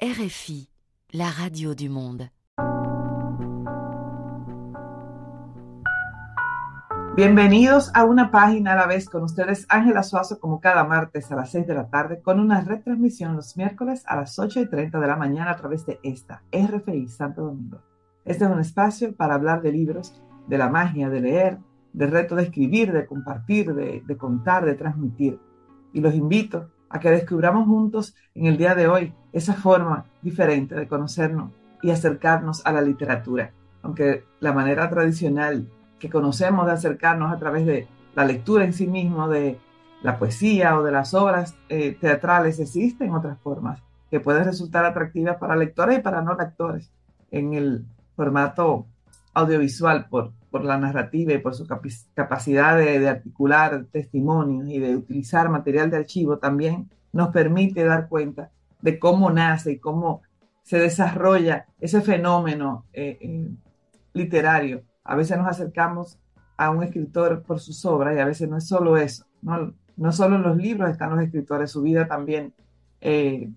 RFI, la radio du monde. Bienvenidos a una página a la vez con ustedes, Ángela Suazo, como cada martes a las 6 de la tarde, con una retransmisión los miércoles a las 8 y 30 de la mañana a través de esta, RFI Santo Domingo. Este es un espacio para hablar de libros, de la magia de leer, del reto de escribir, de compartir, de, de contar, de transmitir. Y los invito a que descubramos juntos en el día de hoy esa forma diferente de conocernos y acercarnos a la literatura. Aunque la manera tradicional que conocemos de acercarnos a través de la lectura en sí mismo, de la poesía o de las obras eh, teatrales, existen otras formas que pueden resultar atractivas para lectores y para no lectores en el formato audiovisual por, por la narrativa y por su capacidad de, de articular testimonios y de utilizar material de archivo, también nos permite dar cuenta de cómo nace y cómo se desarrolla ese fenómeno eh, eh, literario. A veces nos acercamos a un escritor por sus obras y a veces no es solo eso, no, no solo en los libros están los escritores, su vida también eh,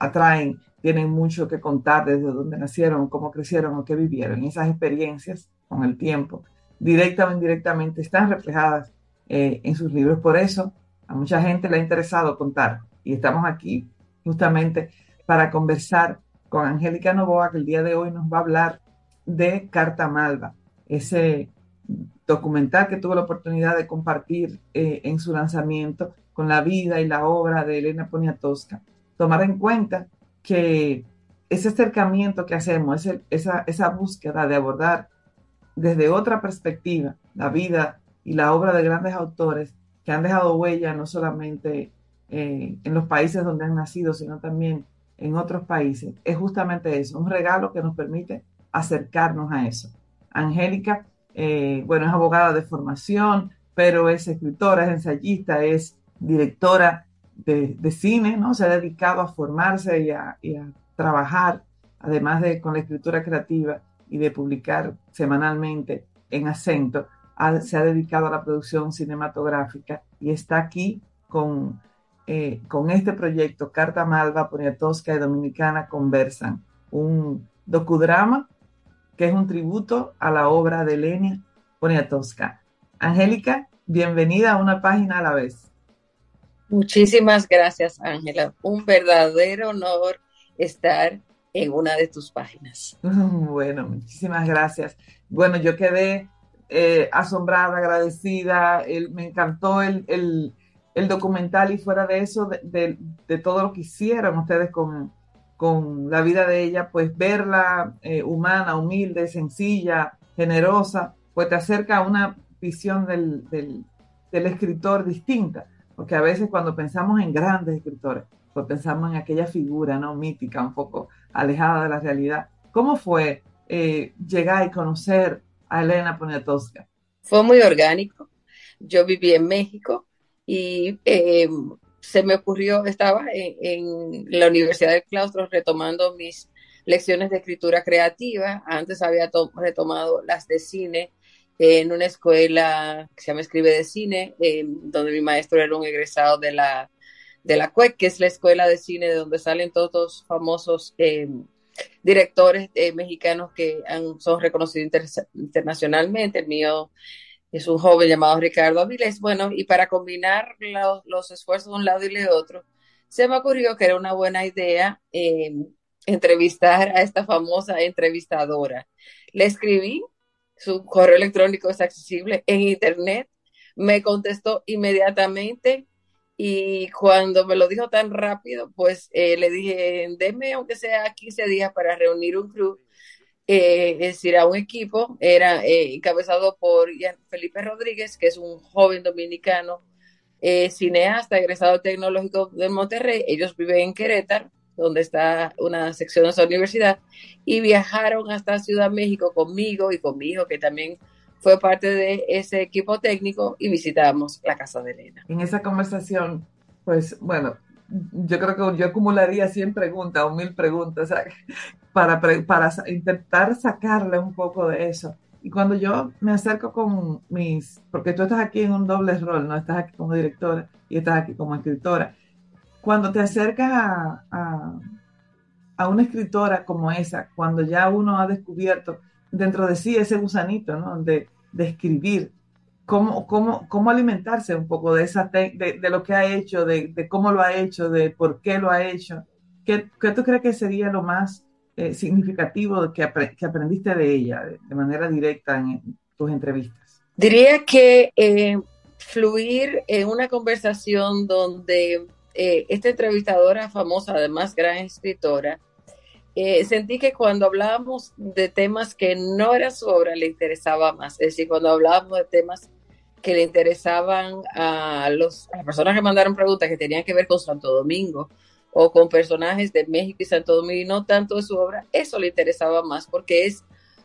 atraen, tienen mucho que contar desde dónde nacieron, cómo crecieron o qué vivieron. Y esas experiencias con el tiempo, directa o indirectamente, están reflejadas en sus libros. Por eso a mucha gente le ha interesado contar y estamos aquí justamente para conversar con Angélica Novoa, que el día de hoy nos va a hablar de Carta Malva, ese documental que tuvo la oportunidad de compartir eh, en su lanzamiento con la vida y la obra de Elena Poniatowska. Tomar en cuenta que ese acercamiento que hacemos, esa, búsqueda de abordar desde otra perspectiva la vida y la obra de grandes autores que han dejado huella no solamente eh, en los países donde han nacido, sino también en otros países. Es justamente eso, un regalo que nos permite acercarnos a eso. Angélica, eh, bueno, es abogada de formación, pero es escritora, es ensayista, es directora de, cine, ¿no? Se ha dedicado a formarse y a, trabajar, además de con la escritura creativa y de publicar semanalmente en acento, se ha dedicado a la producción cinematográfica y está aquí con eh, con este proyecto, Carta Malva, Poniatowska y Dominicana conversan, un docudrama que es un tributo a la obra de Lenia Poniatowska. Angélica, bienvenida a una página a la vez. Muchísimas gracias, Ángela. Un verdadero honor estar en una de tus páginas. Bueno, muchísimas gracias. Bueno, yo quedé eh, asombrada, agradecida, me encantó el, el documental y fuera de eso, de, todo lo que hicieron ustedes con, con la vida de ella, pues verla eh, humana, humilde, sencilla, generosa, pues te acerca a una visión del, del, escritor distinta, porque a veces cuando pensamos en grandes escritores, pues pensamos en aquella figura no mítica, un poco alejada de la realidad. ¿Cómo fue eh, llegar y conocer a Elena Poniatowska? Fue muy orgánico. Yo viví en México, y eh, se me ocurrió, estaba en, la Universidad del Claustro retomando mis lecciones de escritura creativa, antes había retomado las de cine en una escuela que se llama Escribe de Cine, eh, donde mi maestro era un egresado de la, de la CUEC, que es la escuela de cine de donde salen todos los famosos eh, directores mexicanos que son reconocidos internacionalmente. El mío es un joven llamado Ricardo Avilés. Bueno, y para combinar los esfuerzos de un lado y de otro, se me ocurrió que era una buena idea em, entrevistar a esta famosa entrevistadora. Le escribí, su correo electrónico es accesible en internet, me contestó inmediatamente y cuando me lo dijo tan rápido, pues eh, le dije, deme aunque sea 15 días para reunir un crew eh, es decir, a un equipo, era eh, encabezado por Felipe Rodríguez, que es un joven dominicano cineasta, egresado tecnológico de Monterrey. Ellos viven en Querétaro, donde está una sección de esa universidad, y viajaron hasta Ciudad México conmigo y con mi hijo, que también fue parte de ese equipo técnico, y visitamos la casa de Elena. En esa conversación, pues bueno, yo creo que yo acumularía 100 preguntas o 1000 preguntas para, para intentar sacarle un poco de eso. Y cuando yo me acerco con mis, porque tú estás aquí en un doble rol, no estás aquí como directora y estás aquí como escritora, cuando te acercas a, a una escritora como esa, cuando ya uno ha descubierto dentro de sí ese gusanito, ¿no? De, de escribir, cómo, cómo, cómo alimentarse un poco de, esa de, de, lo que ha hecho, de, de, cómo lo ha hecho, de por qué lo ha hecho. ¿Qué, qué tú crees que sería lo más eh, significativo que, que, aprendiste de ella de, manera directa en, tus entrevistas? Diría que eh, fluir en una conversación donde eh, esta entrevistadora famosa, además gran escritora, eh, sentí que cuando hablábamos de temas que no era su obra, le interesaba más. Es decir, cuando hablábamos de temas que le interesaban a, los, a las personas que mandaron preguntas que tenían que ver con Santo Domingo o con personajes de México y Santo Domingo y no tanto de su obra, eso le interesaba más porque es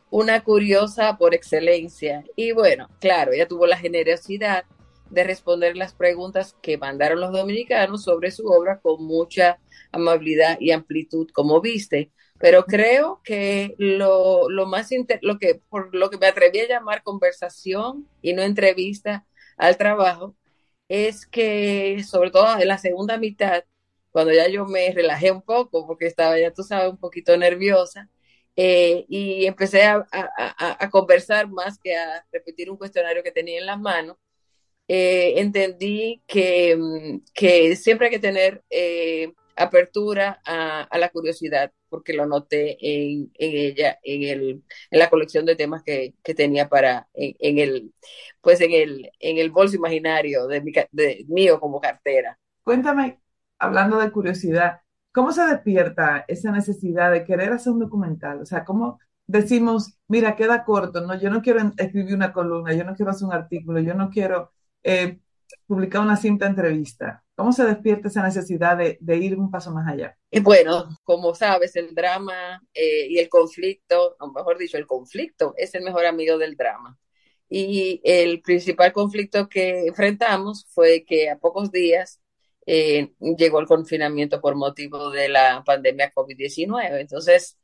una curiosa por excelencia. Y bueno, claro, ella tuvo la generosidad de responder las preguntas que mandaron los dominicanos sobre su obra con mucha amabilidad y amplitud, como viste. Pero creo que lo, lo más, lo que, por lo que me atreví a llamar conversación y no entrevista al trabajo, es que sobre todo en la segunda mitad, cuando ya yo me relajé un poco, porque estaba ya, tú sabes, un poquito nerviosa, eh, y empecé a, a, a, conversar más que a repetir un cuestionario que tenía en las manos, eh, entendí que, mm, que, siempre hay que tener eh, apertura a, la curiosidad, porque lo noté en, en ella, en, el, en, la colección de temas que, que tenía para, en, en, el, pues en el, en el bolso imaginario de, mi, de mío como cartera. Cuéntame, hablando de curiosidad, ¿cómo se despierta esa necesidad de querer hacer un documental? O sea, ¿cómo decimos, mira, queda corto, no, yo no quiero escribir una columna, yo no quiero hacer un artículo, yo no quiero eh, publicar una simple entrevista? ¿Cómo se despierta esa necesidad de, ir un paso más allá? Bueno, como sabes, el drama eh, y el conflicto, o mejor dicho, el conflicto es el mejor amigo del drama. Y el principal conflicto que enfrentamos fue que a pocos días eh, llegó el confinamiento por motivo de la pandemia COVID-19. Entonces,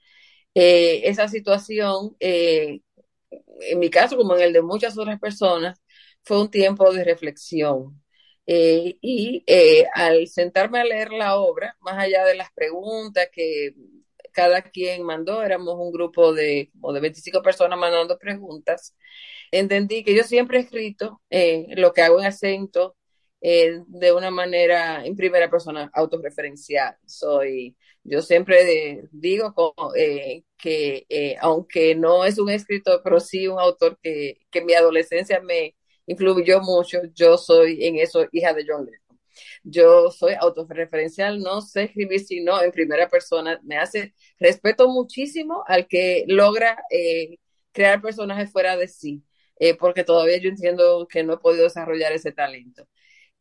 eh, esa situación, en mi caso, como en el de muchas otras personas, fue un tiempo de reflexión, eh, y eh, al sentarme a leer la obra, más allá de las preguntas que cada quien mandó, éramos un grupo de, o de 25 personas mandando preguntas, entendí que yo siempre he escrito eh, lo que hago en acento eh, de una manera en primera persona autorreferencial. Soy, yo siempre digo como, que aunque no es un escritor, pero sí un autor que, que mi adolescencia me, influyó mucho. Yo soy en eso hija de John Lennon. Yo soy autorreferencial, no sé escribir sino en primera persona. Me hace respeto muchísimo al que logra eh, crear personajes fuera de sí, eh, porque todavía yo entiendo que no he podido desarrollar ese talento.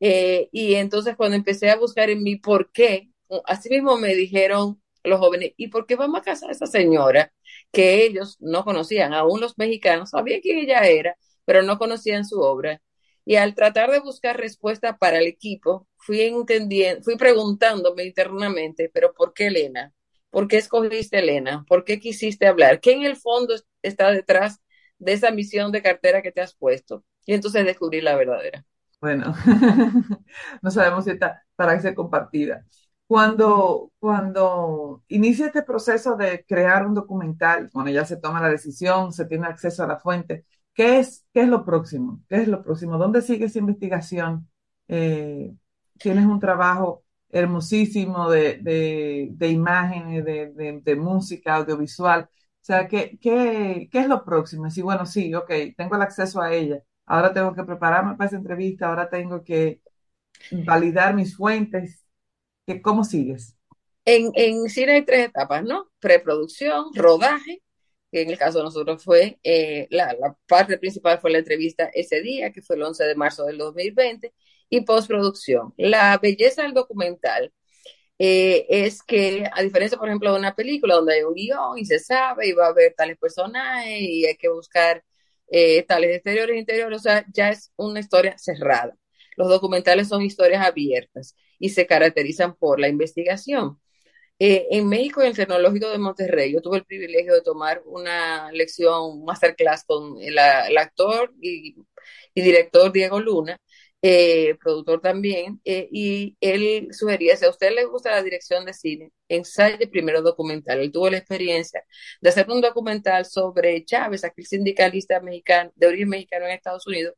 Eh, y entonces cuando empecé a buscar en mi por qué, así mismo me dijeron los jóvenes, ¿y por qué vamos a casar a esa señora que ellos no conocían? Aún los mexicanos sabían quién ella era, pero no conocían su obra. Y al tratar de buscar respuesta para el equipo, fui entendiendo, fui preguntándome internamente, pero ¿por qué Elena? ¿Por qué escogiste Elena? ¿Por qué quisiste hablar? ¿Qué en el fondo está detrás de esa misión de cartera que te has puesto? Y entonces descubrí la verdadera. Bueno, no sabemos si está para ser compartida. Cuando, cuando inicia este proceso de crear un documental, cuando ya se toma la decisión, se tiene acceso a la fuente, ¿Qué es, qué es lo próximo? ¿Qué es lo próximo? ¿Dónde sigue esa investigación? Eh, tienes un trabajo hermosísimo de, de, de imágenes, de, de, música, audiovisual. O sea, ¿qué, qué, qué es lo próximo? Decir, bueno, sí, ok, tengo el acceso a ella. Ahora tengo que prepararme para esa entrevista, ahora tengo que validar mis fuentes. ¿Qué, ¿Cómo sigues? En, en cine hay tres etapas, ¿no? Preproducción, rodaje que en el caso de nosotros fue, eh, la, la, parte principal fue la entrevista ese día, que fue el 11 de marzo del 2020, y postproducción. La belleza del documental eh, es que, a diferencia, por ejemplo, de una película donde hay un guion y se sabe y va a haber tales personajes y hay que buscar eh, tales exteriores e interiores, o sea, ya es una historia cerrada. Los documentales son historias abiertas y se caracterizan por la investigación. Eh, en México, en el Tecnológico de Monterrey, yo tuve el privilegio de tomar una lección, un masterclass con el, actor y, director Diego Luna, eh, productor también, eh, y él sugería, si a usted le gusta la dirección de cine, ensaye primero documental. Él tuvo la experiencia de hacer un documental sobre Chávez, aquel sindicalista mexicano, de origen mexicano en Estados Unidos,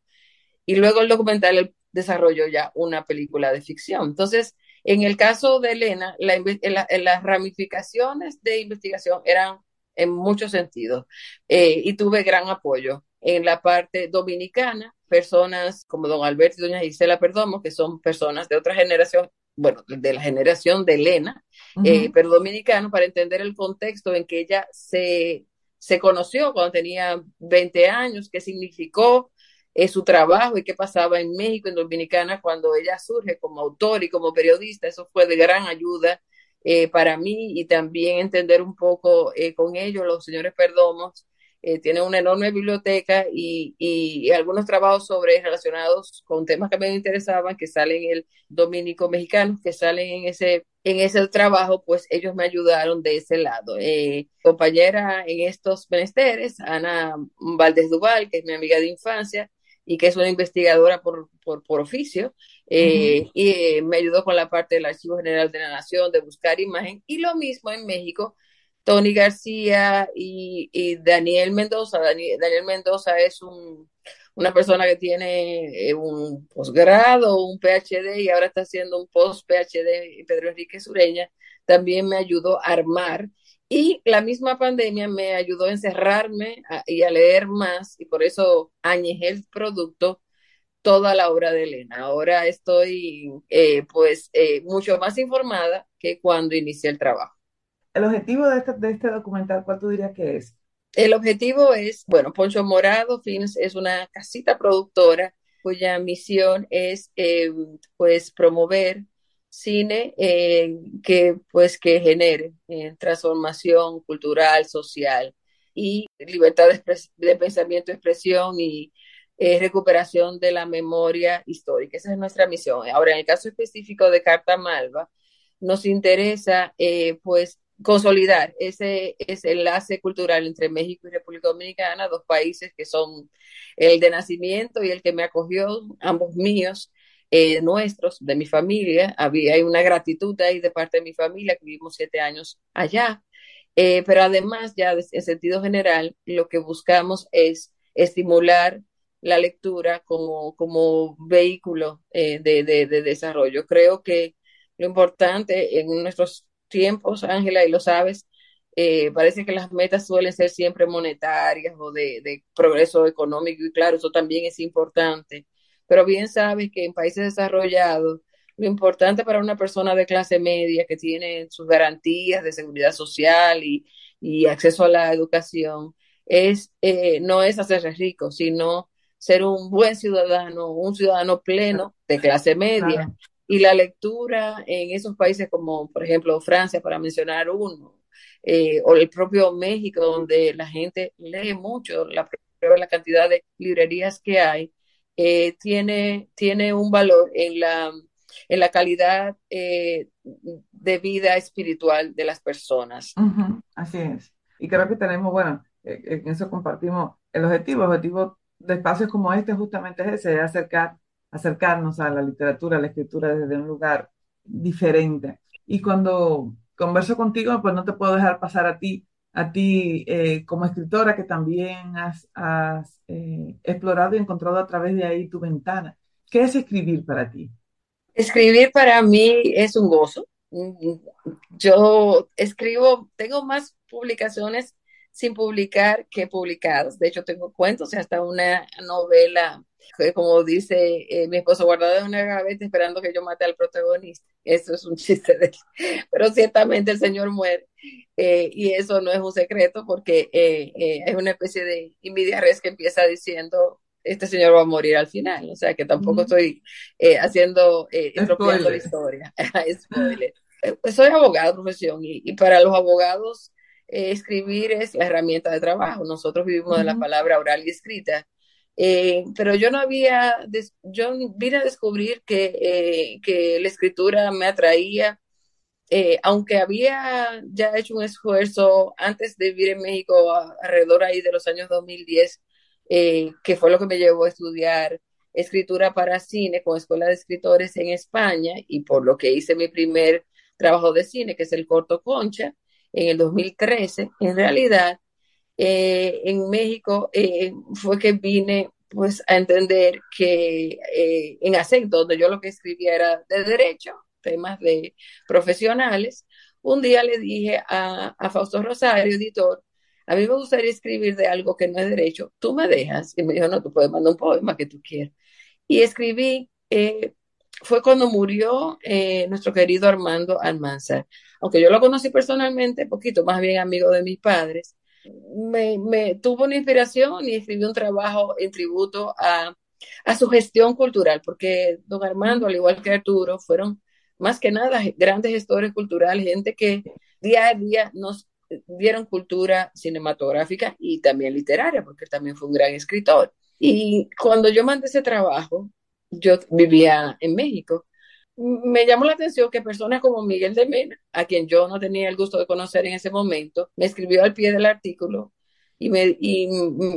y luego el documental desarrolló ya una película de ficción. Entonces, en el caso de Elena, las ramificaciones de investigación eran en muchos sentidos eh, y tuve gran apoyo. En la parte dominicana, personas como don Alberto y doña Gisela Perdomo, que son personas de otra generación, bueno, de la generación de Elena, eh, pero dominicano, para entender el contexto en que ella se, se conoció cuando tenía 20 años, qué significó eh, su trabajo y qué pasaba en México, en Dominicana, cuando ella surge como autor y como periodista. Eso fue de gran ayuda eh, para mí y también entender un poco con ellos, los señores Perdomos, eh, tiene una enorme biblioteca y, y, algunos trabajos sobre relacionados con temas que me interesaban, que salen el dominico mexicano, que salen en ese, en ese trabajo, pues ellos me ayudaron de ese lado. Eh, compañera en estos menesteres, Ana Valdés Duval, que es mi amiga de infancia y que es una investigadora por, por, por oficio, eh, y me ayudó con la parte del Archivo General de la Nación, de buscar imagen, y lo mismo en México, Tony García y, Daniel Mendoza. Daniel, Mendoza es un, una persona que tiene eh, un posgrado, un PhD y ahora está haciendo un post-PhD, Pedro Enrique Sureña, también me ayudó a armar. Y la misma pandemia me ayudó a encerrarme y a leer más y por eso añejé el producto toda la obra de Elena. Ahora estoy eh, pues eh, mucho más informada que cuando inicié el trabajo. El objetivo de este, de este documental, ¿cuál tú dirías que es? El objetivo es, bueno, Poncho Morado Films es una casita productora cuya misión es, eh, pues, promover cine eh, que, pues, que genere eh, transformación cultural, social y libertad de, de pensamiento, expresión y recuperación de la memoria histórica. Esa es nuestra misión. Ahora, en el caso específico de Carta Malva, nos interesa, pues, consolidar ese, ese enlace cultural entre México y República Dominicana, dos países que son el de nacimiento y el que me acogió, ambos míos, eh, nuestros, de mi familia. Había hay una gratitud ahí de parte de mi familia, que vivimos siete años allá. Eh, pero además, ya en sentido general, lo que buscamos es estimular la lectura como, como vehículo eh, de, de, de desarrollo. Creo que lo importante en nuestros tiempos, Ángela, y lo sabes, eh, parece que las metas suelen ser siempre monetarias o de, progreso económico, y claro, eso también es importante. Pero bien sabes que en países desarrollados, lo importante para una persona de clase media que tiene sus garantías de seguridad social y, acceso a la educación, es, eh, no es hacerse rico, sino ser un buen ciudadano, un ciudadano pleno de clase media, y la lectura en esos países como, por ejemplo, Francia, para mencionar uno, eh, o el propio México, donde la gente lee mucho, la, la cantidad de librerías que hay, eh, tiene, tiene un valor en la, en la calidad eh, de vida espiritual de las personas. así es. Y creo que tenemos, bueno, en eso compartimos el objetivo. El objetivo de espacios como este justamente es ese, acercar acercarnos a la literatura, a la escritura desde un lugar diferente. Y cuando converso contigo, pues no te puedo dejar pasar a ti, a ti eh, como escritora que también has, eh, explorado y encontrado a través de ahí tu ventana. ¿Qué es escribir para ti? Escribir para mí es un gozo. Yo escribo, tengo más publicaciones sin publicar que publicadas. De hecho, tengo cuentos y hasta una novela como dice eh, mi esposo, guardado en una gaveta esperando que yo mate al protagonista. Eso es un chiste de Pero ciertamente el Señor muere. Eh, y eso no es un secreto porque eh, es una especie de invidia res que empieza diciendo este señor va a morir al final, o sea que tampoco estoy haciendo, estropeando la historia. Soy abogado de profesión y, para los abogados escribir es la herramienta de trabajo. Nosotros vivimos de la palabra oral y escrita eh, pero yo no había, yo vine a descubrir que, eh, que la escritura me atraía, eh, aunque había ya hecho un esfuerzo antes de vivir en México, alrededor ahí de los años 2010, que fue lo que me llevó a estudiar escritura para cine con Escuela de Escritores en España y por lo que hice mi primer trabajo de cine, que es el corto Concha, en el 2013. En realidad, eh, en México eh, fue que vine pues a entender que eh, en acento, donde yo lo que escribía era de derecho, temas de profesionales, un día le dije a, a Fausto Rosario, editor, a mí me gustaría escribir de algo que no es derecho, tú me dejas. Y me dijo, no, tú puedes mandar un poema que tú quieras. Y escribí, eh, fue cuando murió eh, nuestro querido Armando Almanzar. Aunque yo lo conocí personalmente, poquito, más bien amigo de mis padres, me, tuvo una inspiración y escribí un trabajo en tributo a, a su gestión cultural, porque don Armando, al igual que Arturo, fueron más que nada grandes gestores culturales, gente que día a día nos dieron cultura cinematográfica y también literaria, porque también fue un gran escritor. Y cuando yo mandé ese trabajo, yo vivía en México, me llamó la atención que personas como Miguel de Mena, a quien yo no tenía el gusto de conocer en ese momento, me escribió al pie del artículo y me, y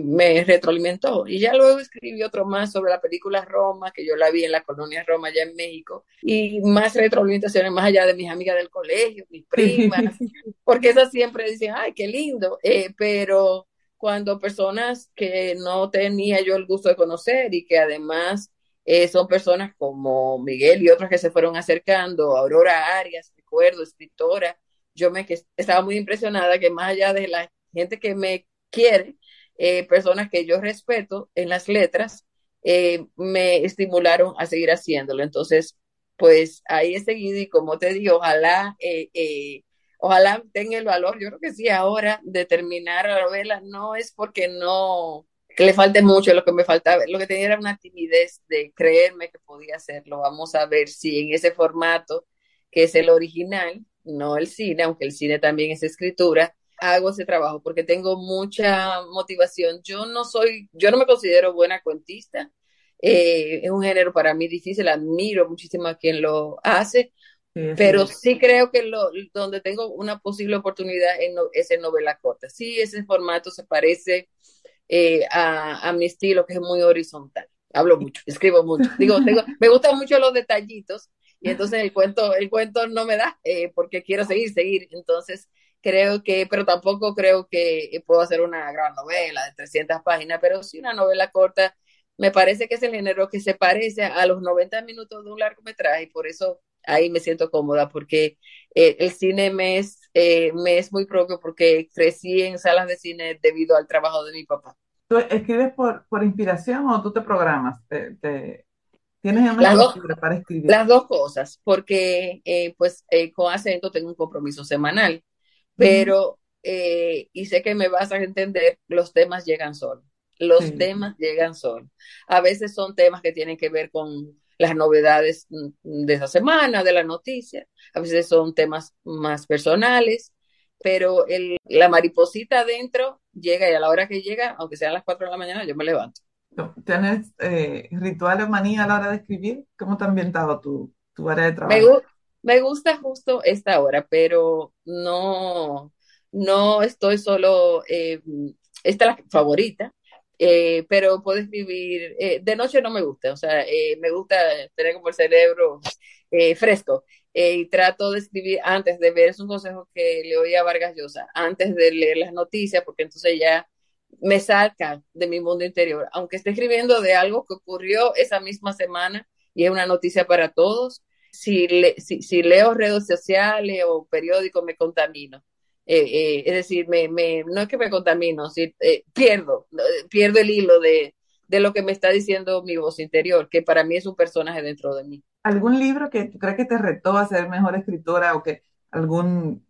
me retroalimentó. Y ya luego escribí otro más sobre la película Roma, que yo la vi en la colonia Roma, allá en México, y más retroalimentaciones más allá de mis amigas del colegio, mis primas, porque esas siempre dicen, ay, qué lindo, eh, pero cuando personas que no tenía yo el gusto de conocer y que además eh, son personas como Miguel y otros que se fueron acercando, Aurora Arias, recuerdo, escritora, yo me estaba muy impresionada que más allá de la gente que me quiere, eh, personas que yo respeto en las letras, eh, me estimularon a seguir haciéndolo. Entonces, pues ahí he seguido y como te digo, ojalá, eh, ojalá tenga el valor, yo creo que sí, ahora de terminar la novela no es porque no, que le falte mucho, lo que me faltaba, lo que tenía era una timidez de creerme que podía hacerlo. Vamos a ver si en ese formato, que es el original, no el cine, aunque el cine también es escritura, hago ese trabajo porque tengo mucha motivación. Yo no soy, yo no me considero buena cuentista. Eh, es un género para mí difícil, admiro muchísimo a quien lo hace, pero sí creo que lo, donde tengo una posible oportunidad es en novela corta. Sí, ese formato se parece eh, a, a, mi estilo, que es muy horizontal. Hablo mucho, escribo mucho. Digo, tengo, me gustan mucho los detallitos y entonces el cuento, el cuento no me da eh, porque quiero seguir, seguir. Entonces, creo que, pero tampoco creo que puedo hacer una gran novela de 300 páginas, pero sí una novela corta. Me parece que es el género que se parece a los 90 minutos de un largometraje y por eso ahí me siento cómoda porque eh, el cine me es, eh, me es muy propio porque crecí en salas de cine debido al trabajo de mi papá. ¿Tú escribes por, por inspiración o tú te programas? ¿Te, tienes una las dos, para escribir? Las dos cosas, porque eh, pues con acento tengo un compromiso semanal pero, eh, y sé que me vas a entender, los temas llegan solos. Los temas llegan solos. A veces son temas que tienen que ver con las novedades mm, de esa semana, de la noticia. A veces son temas más personales, pero el, la mariposita adentro llega y a la hora que llega, aunque sean las 4 de la mañana, yo me levanto. ¿Tienes eh, rituales manía a la hora de escribir? ¿Cómo te ha ambientado tu, tu área de trabajo? Me gusta justo esta hora, pero no, no estoy solo, eh, esta es la favorita, eh, pero puedo escribir, eh, de noche no me gusta, o sea, eh, me gusta tener como el cerebro eh, fresco y trato de escribir antes de ver, es un consejo que le oí a Vargas Llosa, antes de leer las noticias, porque entonces ya me saca de mi mundo interior, aunque esté escribiendo de algo que ocurrió esa misma semana y es una noticia para todos, si, le, si, si, leo redes sociales o periódicos me contamino. Eh, eh, es decir, me, me, no es que me contamino, si, eh, pierdo, pierdo el hilo de, de, lo que me está diciendo mi voz interior, que para mí es un personaje dentro de mí. ¿Algún libro que tú crees que te retó a ser mejor escritora o que algún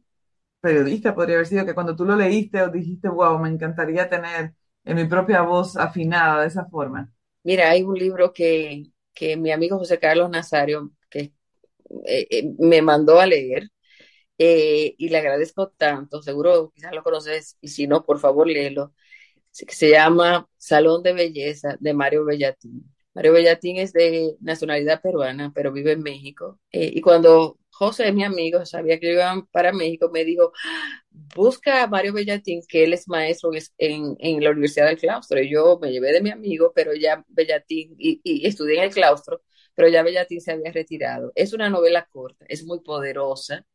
periodista podría haber sido que cuando tú lo leíste o dijiste, wow, me encantaría tener en mi propia voz afinada de esa forma? Mira, hay un libro que, que mi amigo José Carlos Nazario, que eh, eh, me mandó a leer eh, y le agradezco tanto, seguro quizás lo conoces y si no, por favor léelo, se llama Salón de Belleza de Mario Bellatín. Mario Bellatín es de nacionalidad peruana, pero vive en México. y cuando José, mi amigo, sabía que yo iba para México, me dijo, busca a Mario Bellatín, que él es maestro en, en la Universidad del Claustro. Y yo me llevé de mi amigo, pero ya Bellatín, y, y estudié en el Claustro, pero ya Bellatín se había retirado. Es una novela corta, es muy poderosa.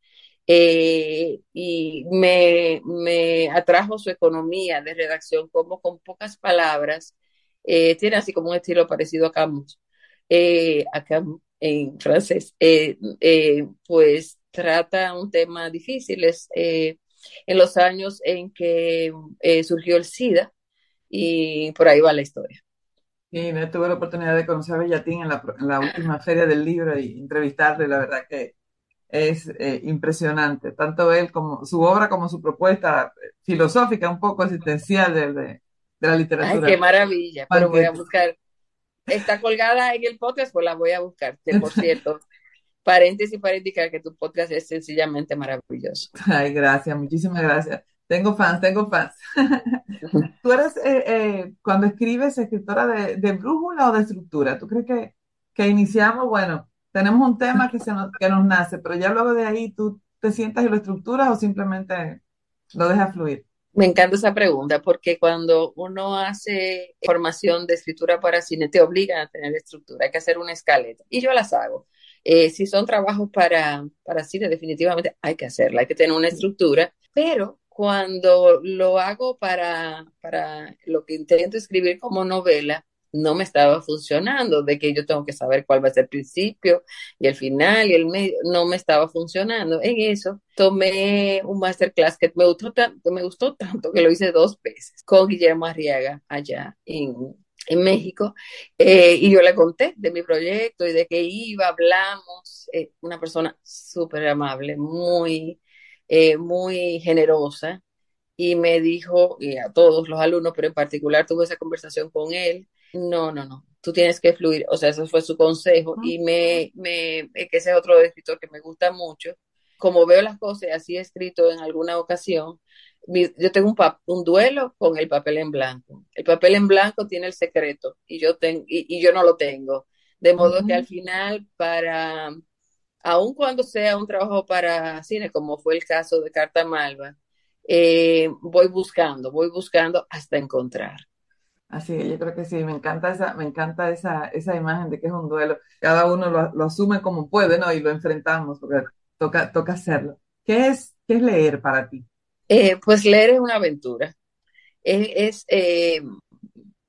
Eh, y me, me, atrajo su economía de redacción, como con pocas palabras, eh, tiene así como un estilo parecido a Camus, eh, a Camus en francés, pues trata un tema difícil, es en los años en que surgió el SIDA y por ahí va la historia. Y me tuve la oportunidad de conocer a Bellatín en la, en la última feria del libro y entrevistarle, la verdad que es eh, impresionante, tanto él como su obra como su propuesta filosófica, un poco existencial de, de, la literatura. Ay, qué maravilla, pero voy a buscar. Está colgada en el podcast, pues la voy a buscar, por cierto. paréntesis para indicar que tu podcast es sencillamente maravilloso. Ay, gracias, muchísimas gracias. Tengo fans, tengo fans. ¿Tú eres, eh, eh, cuando escribes, escritora de, de, brújula o de estructura? ¿Tú crees que, que iniciamos, bueno, tenemos un tema que, se nos, que nos nace, pero ya luego de ahí tú te sientas y lo estructuras o simplemente lo dejas fluir. Me encanta esa pregunta porque cuando uno hace formación de escritura para cine te obligan a tener estructura, hay que hacer una escaleta y yo las hago. Eh, si son trabajos para, para cine, definitivamente hay que hacerla, hay que tener una estructura, pero cuando lo hago para, para lo que intento escribir como novela, no me estaba funcionando, de que yo tengo que saber cuál va a ser el principio y el final y el medio, no me estaba funcionando. En eso tomé un masterclass que me gustó, tanto, me gustó tanto que lo hice dos veces con Guillermo Arriaga allá en, en México eh, y yo le conté de mi proyecto y de que iba, hablamos, eh, una persona súper amable, muy, eh, muy generosa y me dijo, y a todos los alumnos, pero en particular tuve esa conversación con él, no, no, no. Tú tienes que fluir. O sea, ese fue su consejo. Y me, me, que ese es otro escritor que me gusta mucho. Como veo las cosas, así escrito en alguna ocasión, yo tengo un, un duelo con el papel en blanco. El papel en blanco tiene el secreto y yo, ten, y, yo no lo tengo. De modo que al final, para, aun cuando sea un trabajo para cine, como fue el caso de Carta Malva, eh, voy buscando, voy buscando hasta encontrar. Así yo creo que sí, me encanta esa, me encanta esa, esa imagen de que es un duelo. Cada uno lo, asume como puede, ¿no? Y lo enfrentamos, porque toca, toca hacerlo. ¿Qué es, qué es leer para ti? Eh, pues leer es una aventura. Es, eh,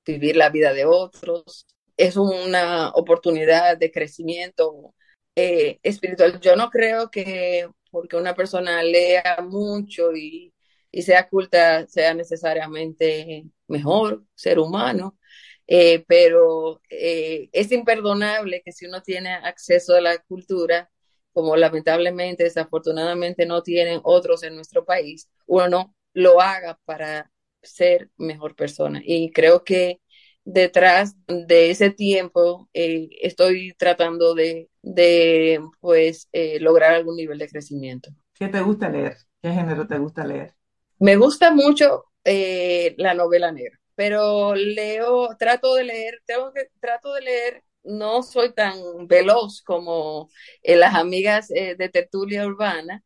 vivir la vida de otros. Es una oportunidad de crecimiento eh, espiritual. Yo no creo que porque una persona lea mucho y, y sea culta sea necesariamente mejor ser humano, eh, pero eh, es imperdonable que si uno tiene acceso a la cultura, como lamentablemente, desafortunadamente no tienen otros en nuestro país, uno no lo haga para ser mejor persona. Y creo que detrás de ese tiempo eh, estoy tratando de, de pues, lograr algún nivel de crecimiento. ¿Qué te gusta leer? ¿Qué género te gusta leer? Me gusta mucho eh, la novela negra, pero leo, trato de leer, tengo que, trato de leer, no soy tan veloz como eh, las amigas eh, de tertulia urbana,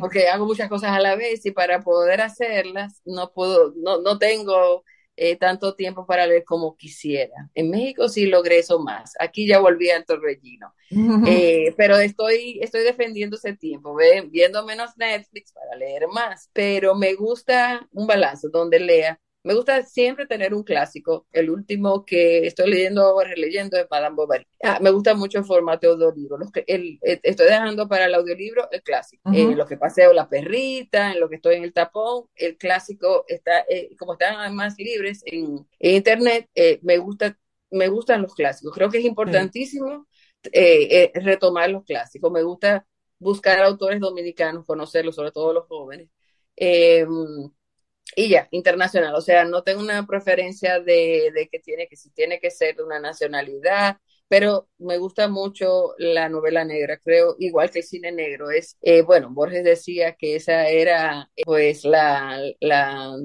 porque hago muchas cosas a la vez y para poder hacerlas no puedo, no, no tengo eh, tanto tiempo para leer como quisiera. En México sí logré eso más. Aquí ya volví al torbellino. Eh, pero estoy, estoy defendiendo ese tiempo, viendo menos Netflix para leer más. Pero me gusta un balance donde lea me gusta siempre tener un clásico. El último que estoy leyendo ahora, leyendo es Madame Bovary. Ah, me gusta mucho el formato audiolibro. Los que, el, estoy dejando para el audiolibro el clásico. En lo que paseo la perrita, en lo que estoy en el tapón, el clásico está, eh, como están más libres en, internet, eh, me gusta, me gustan los clásicos. Creo que es importantísimo eh, retomar los clásicos. Me gusta buscar autores dominicanos, conocerlos, sobre todo los jóvenes y ya, internacional. O sea, no tengo una preferencia de, de, que tiene que, si tiene que ser de una nacionalidad, pero me gusta mucho la novela negra, creo, igual que el cine negro. Es, eh, bueno, Borges decía que esa era pues la, la,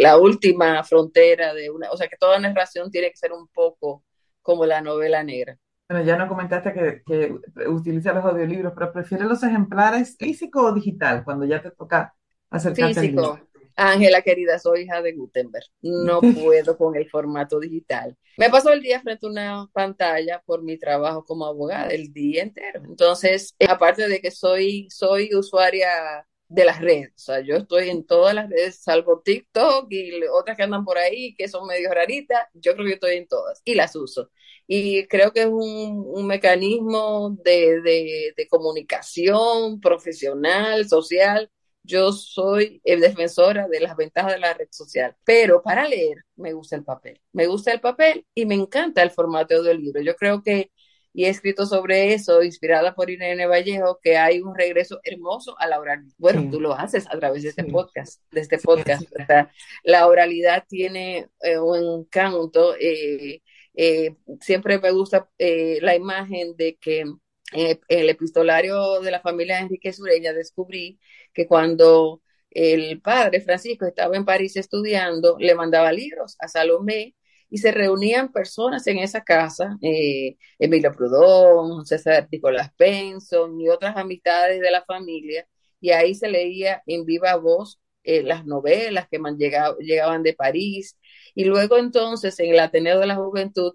la última frontera de una, o sea, que toda narración tiene que ser un poco como la novela negra. Bueno, ya no comentaste que, que utiliza los audiolibros, pero ¿prefieres los ejemplares físico o digital cuando ya te toca acercarte al libro? Ángela, querida, soy hija de Gutenberg. No puedo con el formato digital. Me paso el día frente a una pantalla por mi trabajo como abogada, el día entero. Entonces, eh, aparte de que soy, soy usuaria de las redes, o sea, yo estoy en todas las redes, salvo TikTok y otras que andan por ahí que son medio raritas, yo creo que estoy en todas y las uso. Y creo que es un, un mecanismo de, de, de comunicación profesional, social, yo soy defensora de las ventajas de la red social, pero para leer me gusta el papel. Me gusta el papel y me encanta el formato del libro. Yo creo que, y he escrito sobre eso, inspirada por Irene Vallejo, que hay un regreso hermoso a la oralidad. Bueno, sí. tú lo haces a través de este sí. podcast, de este podcast. Sí, la oralidad tiene eh, un encanto. Eh, eh, siempre me gusta eh, la imagen de que eh, el epistolario de la familia Enrique Sureña descubrí que cuando el padre Francisco estaba en París estudiando, le mandaba libros a Salomé y se reunían personas en esa casa, eh, Emilio Prudón, César Nicolás Benson y otras amistades de la familia, y ahí se leía en viva voz eh, las novelas que llegaban de París, y luego entonces en el Ateneo de la Juventud,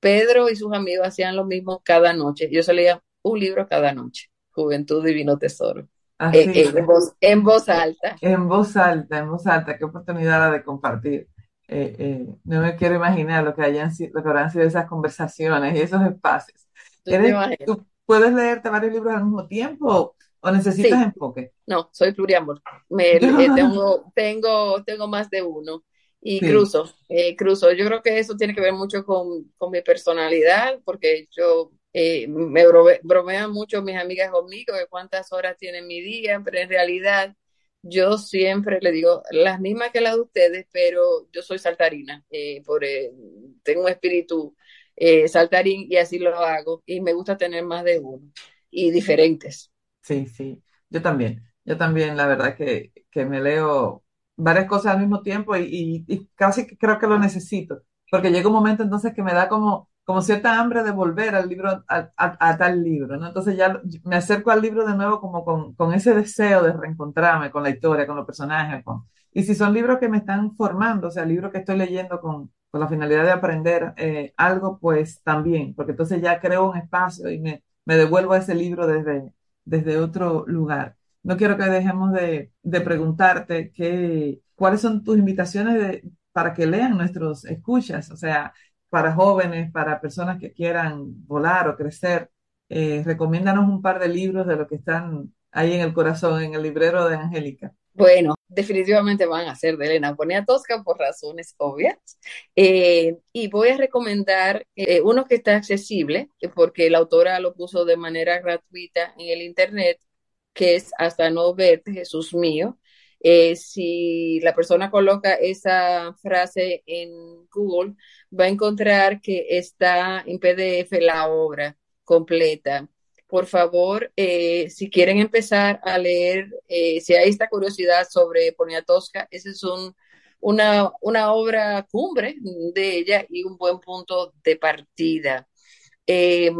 Pedro y sus amigos hacían lo mismo cada noche, yo se leía un libro cada noche, Juventud Divino Tesoro. Así eh, eh, en, voz, en, voz, alta. En voz alta, en voz alta, qué oportunidad la de compartir. Eh, no me quiero imaginar lo que, hayan, lo que habrán sido esas conversaciones y esos espacios. ¿Eres, ¿Tú puedes leerte varios libros al mismo tiempo o necesitas sí. enfoque? No, soy pluriamor. Me, tengo, tengo, tengo más de uno y sí. cruzo, eh, cruzo. Yo creo que eso tiene que ver mucho con, con mi personalidad, porque yo eh, me brome, bromean mucho mis amigas conmigo de cuántas horas tiene mi día, pero en realidad yo siempre le digo las mismas que las de ustedes, pero yo soy saltarina, eh, por, eh, tengo un espíritu eh, saltarín y así lo hago y me gusta tener más de uno y diferentes. Sí, sí, yo también, yo también la verdad que, que me leo varias cosas al mismo tiempo y, y, y casi creo que lo necesito, porque llega un momento entonces que me da como como cierta hambre de volver al libro, a, a, a, tal libro, ¿no? Entonces ya me acerco al libro de nuevo como con, con, ese deseo de reencontrarme con la historia, con los personajes, con... y si son libros que me están formando, o sea, libros que estoy leyendo con, con la finalidad de aprender eh, algo, pues también, porque entonces ya creo un espacio y me, me devuelvo a ese libro desde, desde otro lugar. No quiero que dejemos de, de preguntarte qué, cuáles son tus invitaciones de, para que lean nuestros escuchas, o sea, para jóvenes, para personas que quieran volar o crecer. Eh, recomiéndanos un par de libros de los que están ahí en el corazón, en el librero de Angélica. Bueno, definitivamente van a ser de Elena Poniatowska por razones obvias. Eh, y voy a recomendar eh, uno que está accesible, porque la autora lo puso de manera gratuita en el Internet, que es Hasta no verte, Jesús mío. Eh, si la persona coloca esa frase en Google, va a encontrar que está en PDF la obra completa. Por favor, eh, si quieren empezar a leer, eh, si hay esta curiosidad sobre Poniatowska, esa es un, una, una, obra cumbre de ella y un buen punto de partida. Eh,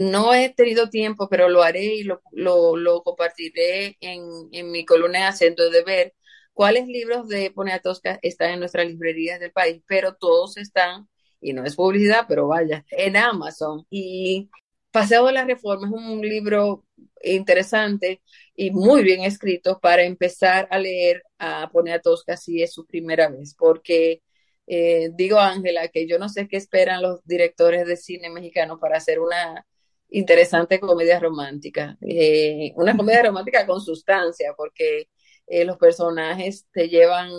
no he tenido tiempo, pero lo haré y lo, lo, compartiré en, en, mi columna de acento de ver cuáles libros de Poniatowska están en nuestras librerías del país, pero todos están y no es publicidad, pero vaya, en Amazon. Y Paseo de la Reforma es un libro interesante y muy bien escrito para empezar a leer a Poniatowska si es su primera vez, porque eh, digo Ángela que yo no sé qué esperan los directores de cine mexicano para hacer una interesante comedia romántica, eh, una comedia romántica con sustancia, porque eh, los personajes te llevan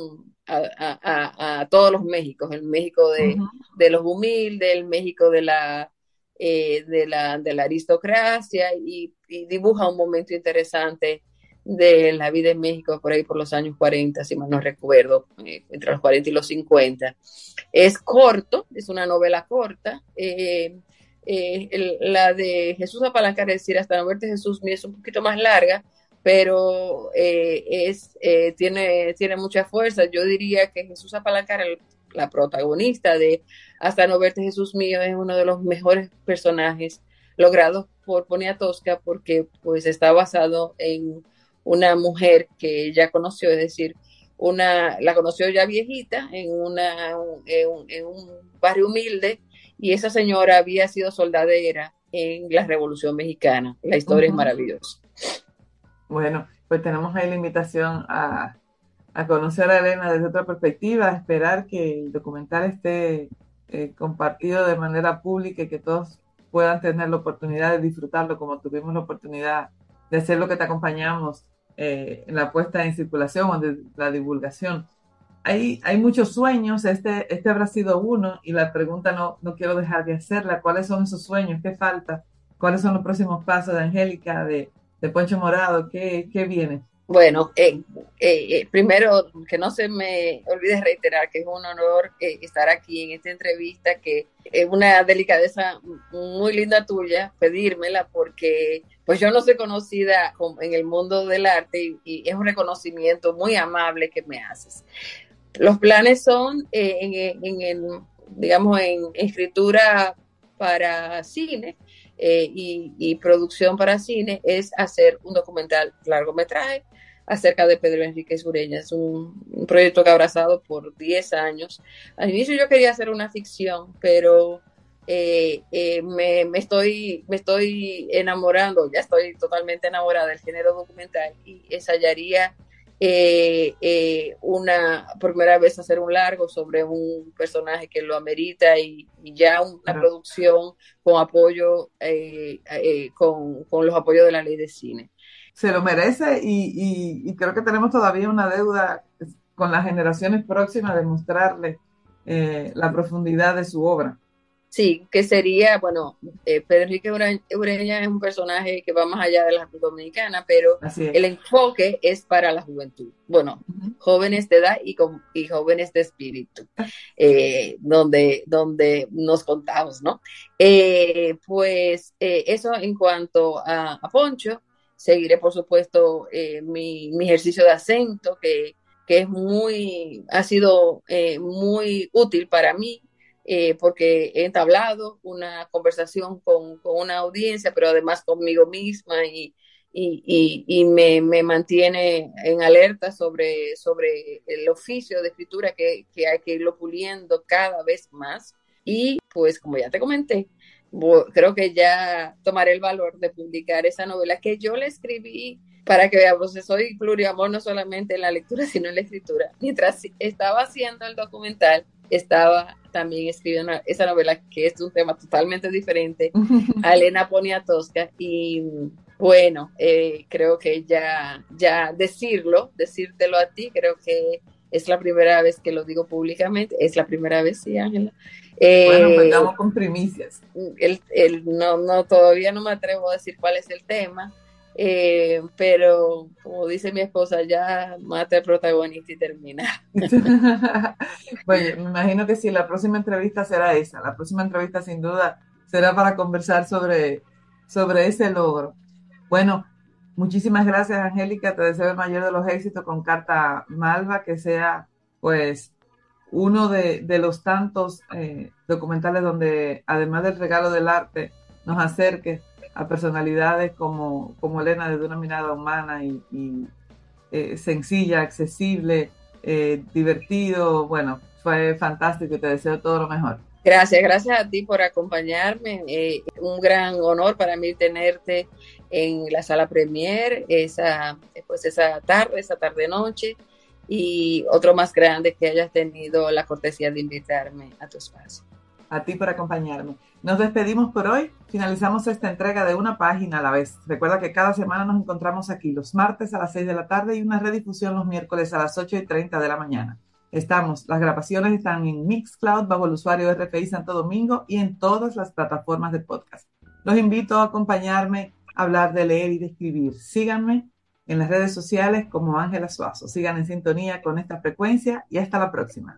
a, a, a, a, todos los Méxicos, el México de, uh -huh. de los humildes, el México de la, eh, de la, de la aristocracia y, y, dibuja un momento interesante de la vida en México por ahí por los años 40, si mal no recuerdo, eh, entre los 40 y los 50. Es corto, es una novela corta. Eh, el, la de Jesús Apalancar, es decir, hasta la muerte de Jesús, es un poquito más larga, pero eh, es, eh, tiene, tiene mucha fuerza. Yo diría que Jesús Apalancar, la protagonista de Hasta no verte Jesús mío, es uno de los mejores personajes logrados por Poniatowska porque pues está basado en una mujer que ella conoció, es decir, una, la conoció ya viejita en, una, en, un barrio humilde y esa señora había sido soldadera en la Revolución Mexicana. La historia es maravillosa. Bueno, pues tenemos ahí la invitación a, a, conocer a Elena desde otra perspectiva, a esperar que el documental esté eh, compartido de manera pública y que todos puedan tener la oportunidad de disfrutarlo como tuvimos la oportunidad de hacer lo que te acompañamos eh, en la puesta en circulación o de la divulgación. Hay, hay muchos sueños, este, este habrá sido uno y la pregunta no, no quiero dejar de hacerla. ¿Cuáles son esos sueños? ¿Qué falta? ¿Cuáles son los próximos pasos de Angélica, de, de Poncho Morado? ¿Qué, qué viene? Bueno, eh, eh, primero que no se me olvide reiterar que es un honor estar aquí en esta entrevista, que es una delicadeza muy linda tuya pedírmela porque pues yo no soy conocida en el mundo del arte y, es un reconocimiento muy amable que me haces. Los planes son eh, en, digamos, en escritura para cine eh, y, producción para cine, es hacer un documental largometraje acerca de Pedro Enrique Sureña. Es un, proyecto que he abrazado por 10 años. Al inicio yo quería hacer una ficción, pero eh, eh, me, estoy, me estoy enamorando, ya estoy totalmente enamorada del género documental y ensayaría eh, una primera vez hacer un largo sobre un personaje que lo amerita y, ya una producción con apoyo, con, con, los apoyos de la ley de cine. Se lo merece y, y, creo que tenemos todavía una deuda con las generaciones próximas de mostrarle la profundidad de su obra. Sí, que sería, bueno, eh, Pedro Enrique Ureña es un personaje que va más allá de la Dominicana, pero el enfoque es para la juventud. Bueno, jóvenes de edad y, con, y jóvenes de espíritu, eh, donde, donde nos contamos, ¿no? Eh, pues eso en cuanto a, Poncho, seguiré, por supuesto, mi, mi, ejercicio de acento, que, que es muy, ha sido muy útil para mí eh, porque he entablado una conversación con, una audiencia, pero además conmigo misma y, y, me, mantiene en alerta sobre, sobre el oficio de escritura que, hay que irlo puliendo cada vez más. Y pues como ya te comenté, creo que ya tomaré el valor de publicar esa novela que yo le escribí para que veamos, soy pluriamor no solamente en la lectura, sino en la escritura. Mientras estaba haciendo el documental, estaba también escribiendo esa novela que es un tema totalmente diferente a Elena Poniatowska y bueno, eh, creo que ya, ya decirlo, decírtelo a ti, creo que es la primera vez que lo digo públicamente, es la primera vez, sí, Ángela. bueno, pues estamos con primicias. El, el, no, no, todavía no me atrevo a decir cuál es el tema, eh, pero como dice mi esposa, ya mata al protagonista y termina. bueno, me imagino que sí, la próxima entrevista será esa. La próxima entrevista sin duda será para conversar sobre, sobre ese logro. Bueno, muchísimas gracias Angélica, te deseo el mayor de los éxitos con Carta Malva, que sea pues uno de, los tantos eh, documentales donde además del regalo del arte nos acerque a personalidades como, como Elena de una mirada humana y, eh, sencilla, accesible, eh, divertido. Bueno, fue fantástico y te deseo todo lo mejor. Gracias, gracias a ti por acompañarme. Eh, un gran honor para mí tenerte en la sala premier esa, pues esa tarde, esa tarde-noche, y otro más grande que hayas tenido la cortesía de invitarme a tu espacio. A ti por acompañarme. Nos despedimos por hoy. Finalizamos esta entrega de una página a la vez. Recuerda que cada semana nos encontramos aquí los martes a las 6 de la tarde y una redifusión los miércoles a las 8 y 30 de la mañana. Estamos, las grabaciones están en Mixcloud bajo el usuario RFI Santo Domingo y en todas las plataformas de podcast. Los invito a acompañarme a hablar de leer y de escribir. Síganme en las redes sociales como Ángela Suazo. Sigan en sintonía con esta frecuencia y hasta la próxima.